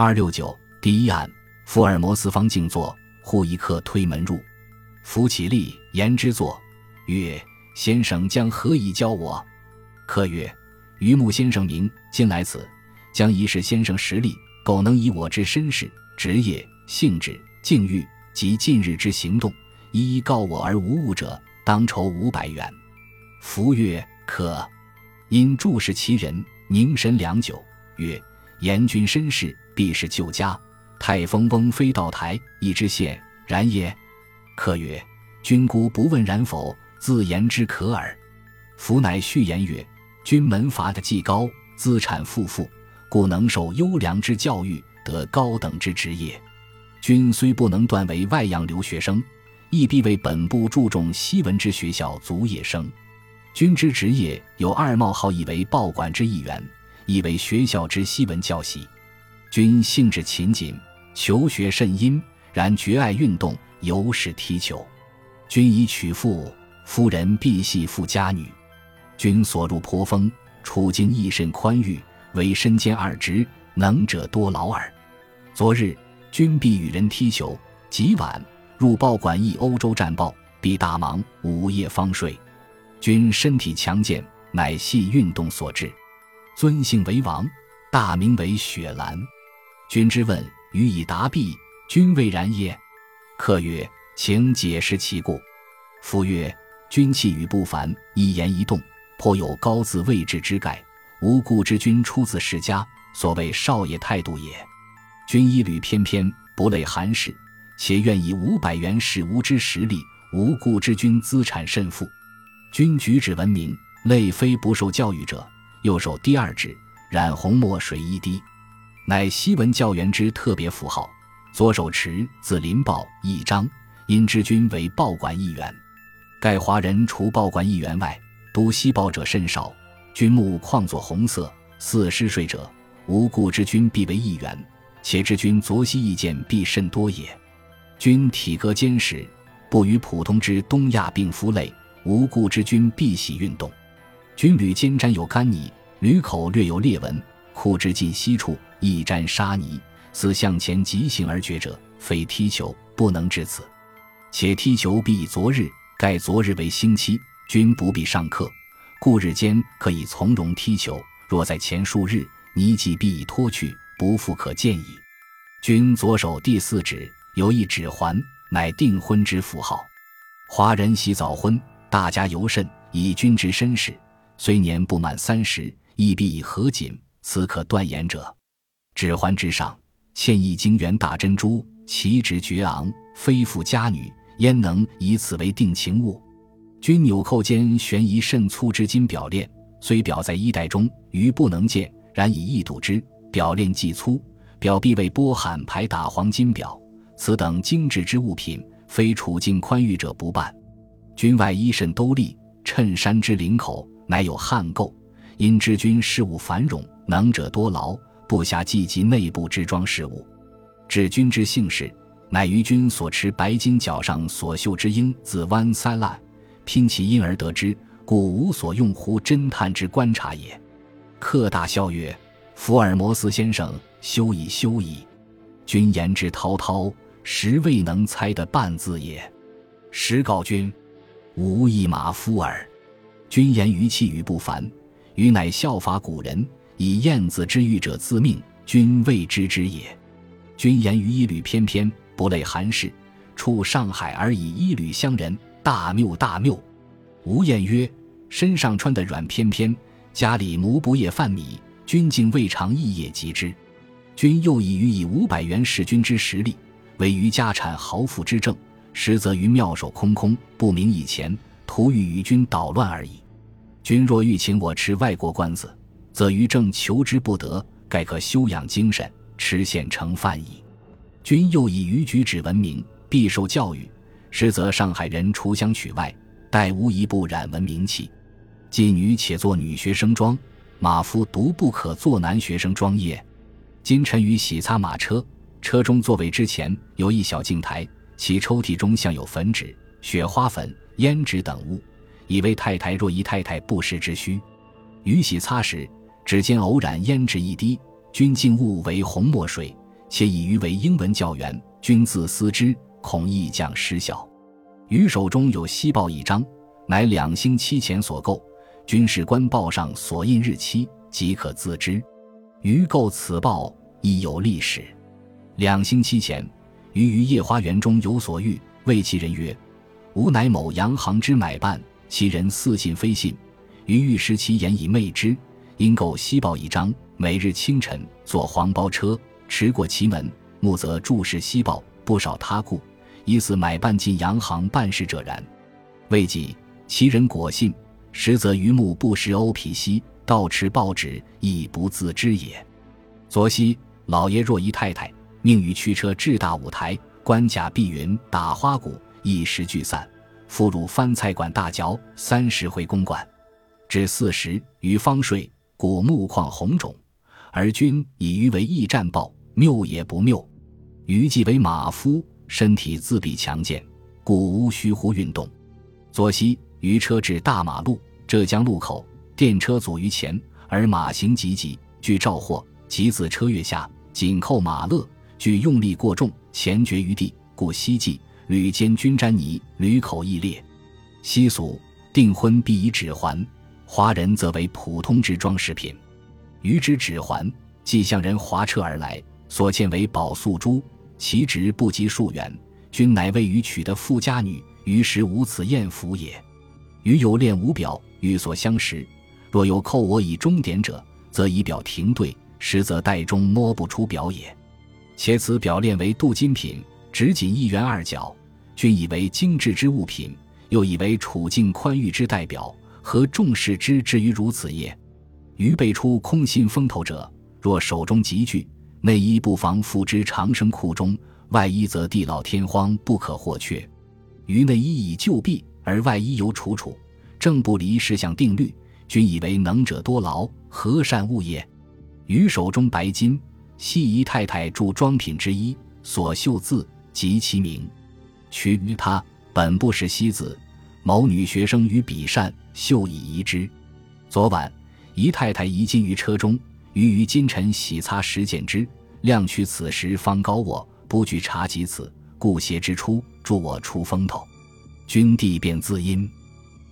二六九第一案，福尔摩斯方静坐，忽一客推门入，扶起立，言之坐，曰：“先生将何以教我？”客曰：“榆木先生名，今来此，将一试先生实力，苟能以我之身世、职业、性质、境遇及近日之行动，一一告我而无误者，当酬五百元。”福曰：“可。”因注视其人，凝神良久，曰：“严君身世，必是旧家。太丰翁非道台，一知县，然也。”客曰：“君姑不问然否？自言之可耳。”福乃续言曰。君门阀的既高，资产富富，故能受优良之教育，得高等之职业。君虽不能断为外洋留学生，亦必为本部注重西文之学校卒业生。君之职业有二冒号，以为报馆之一员，亦为学校之西文教习。君性质勤谨，求学甚殷，然绝爱运动，尤是踢球。君以娶妇，夫人必系富家女。君所入颇丰，处境亦甚宽裕，为身兼二职，能者多劳耳。昨日君必与人踢球，极晚入报馆译欧洲战报，必大忙，午夜方睡。君身体强健，乃系运动所致。尊姓为王，大名为雪兰。君之问，予以答毕。君未然也？客曰：“请解释其故。”夫曰：“君气宇不凡，一言一动。”颇有高自位置之概，无故之君出自世家，所谓少爷态度也。君一履翩翩，不类寒士，且愿以五百元使吾之实力，无故之君资产甚富。君举止文明，类非不受教育者。右手第二指染红墨水一滴，乃西文教员之特别符号。左手持字林报一张，因知君为报馆一员。盖华人除报馆一员外。读西报者甚少，君目况作红色，似失睡者，无故之君必为一员。且知君昨夕意见必甚多也。君体格坚实，不与普通之东亚病夫类，无故之君必喜运动。军履间沾有干泥，履口略有裂纹，裤之近膝处亦沾沙泥，似向前急行而绝者，非踢球不能至此。且踢球必以昨日，盖昨日为星期。君不必上课，故日间可以从容踢球。若在前数日，泥迹必已脱去，不复可见矣。君左手第四指有一指环，乃订婚之符号。华人喜早婚，大家尤甚。以君之身世，虽年不满三十，亦必以何锦，此可断言者。指环之上嵌一晶圆大珍珠，其值绝昂，非富家女焉能以此为定情物？君纽扣间悬一甚粗之金表链，虽表在衣袋中，余不能见。然以一睹之，表链既粗，表必为波罕牌打黄金表。此等精致之物品，非处境宽裕者不办。君外衣甚兜立，衬衫之领口乃有汉垢，因知君事务繁冗，能者多劳，不暇计及内部之装饰物。至君之姓氏，乃于君所持白金角上所绣之英字弯塞烂。拼其因而得之，故无所用乎侦探之观察也。客大笑曰：“福尔摩斯先生，休矣休矣！君言之滔滔，实未能猜得半字也。实告君，吾一马夫耳。君言余气宇不凡，余乃效法古人，以燕子之欲者自命，君未知之也。君言于一缕翩翩，不类寒士，处上海而以一缕相人。”大谬大谬！吴彦曰：“身上穿的软翩翩，家里奴不夜饭米，君竟未尝一夜及之。君又以予以五百元使君之实力，为于家产豪富之证，实则于妙手空空，不明以前，徒欲与君捣乱而已。君若欲请我吃外国官子，则于正求之不得，盖可修养精神，吃现成饭矣。君又以于举止闻名，必受教育。”实则上海人除乡取外，待无一不染闻名气。妓女且做女学生装，马夫独不可做男学生装也？今臣于洗擦马车，车中座位之前有一小镜台，其抽屉中像有粉纸、雪花粉、胭脂等物，以为太太若一太太不时之需。于洗擦时，指尖偶染胭脂一滴，均竟误为红墨水，且以余为英文教员，君自思之，恐益将失效。余手中有西报一张，乃两星期前所购，军事官报上所印日期，即可自知。余购此报亦有历史。两星期前，余于夜花园中有所遇，谓其人曰：“吾乃某洋行之买办。”其人似信非信，余欲识其言以昧之，因购西报一张，每日清晨坐黄包车驰过其门，目则注视西报，不少他故。疑似买办进洋行办事者然，未几，其人果信，实则榆木不识欧皮西，盗持报纸亦不自知也。昨夕，老爷若姨太太命于驱车至大舞台，关甲碧云，打花鼓，一时聚散，复入番菜馆大嚼，三十回公馆。至四时，余方睡，故目眶红肿。而君以余为驿站报，谬也不谬。余既为马夫。身体自必强健，故无虚乎运动。左西余车至大马路，浙江路口，电车阻于前，而马行急急，据召获，即自车跃下，紧扣马勒，据用力过重，前绝于地，故西计屡间均沾泥，屡口亦裂。西俗订婚必以指环，华人则为普通之装饰品。余之指环，即向人划车而来，所见为宝素珠。其值不及数元，均乃为予娶的富家女，于时无此艳福也。余有恋无表，与所相识，若有扣我以终点者，则以表停对，实则袋中摸不出表也。且此表链为镀金品，只仅一元二角，均以为精致之物品，又以为处境宽裕之代表，何重视之至于如此也？余辈出空心风头者，若手中急具。内衣不妨付之长生库中，外衣则地老天荒，不可或缺。于内衣已旧弊，而外衣犹楚楚，正不离十项定律，均以为能者多劳，何善物也？于手中白金，系姨太太著装品之一，所绣字及其名。取于他本不识西子，某女学生于笔善，绣以遗之。昨晚姨太太遗金于车中。余于今晨洗擦时见之，量取此时方高卧，不惧察及此，故邪之出助我出风头。君帝便自因，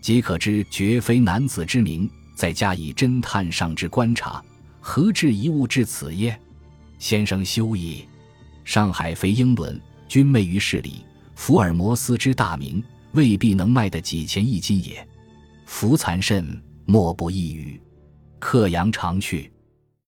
即可知绝非男子之名。再加以侦探上之观察，何至一物至此耶？先生休矣。上海非英伦，君昧于市里，福尔摩斯之大名，未必能卖得几千一斤也。福残甚，莫不一语。客阳长去。